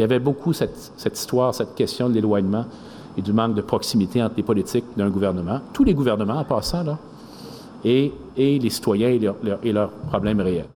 Il y avait beaucoup cette, cette histoire, cette question de l'éloignement et du manque de proximité entre les politiques d'un gouvernement, tous les gouvernements en passant, là, et, et les citoyens et leurs problèmes réels.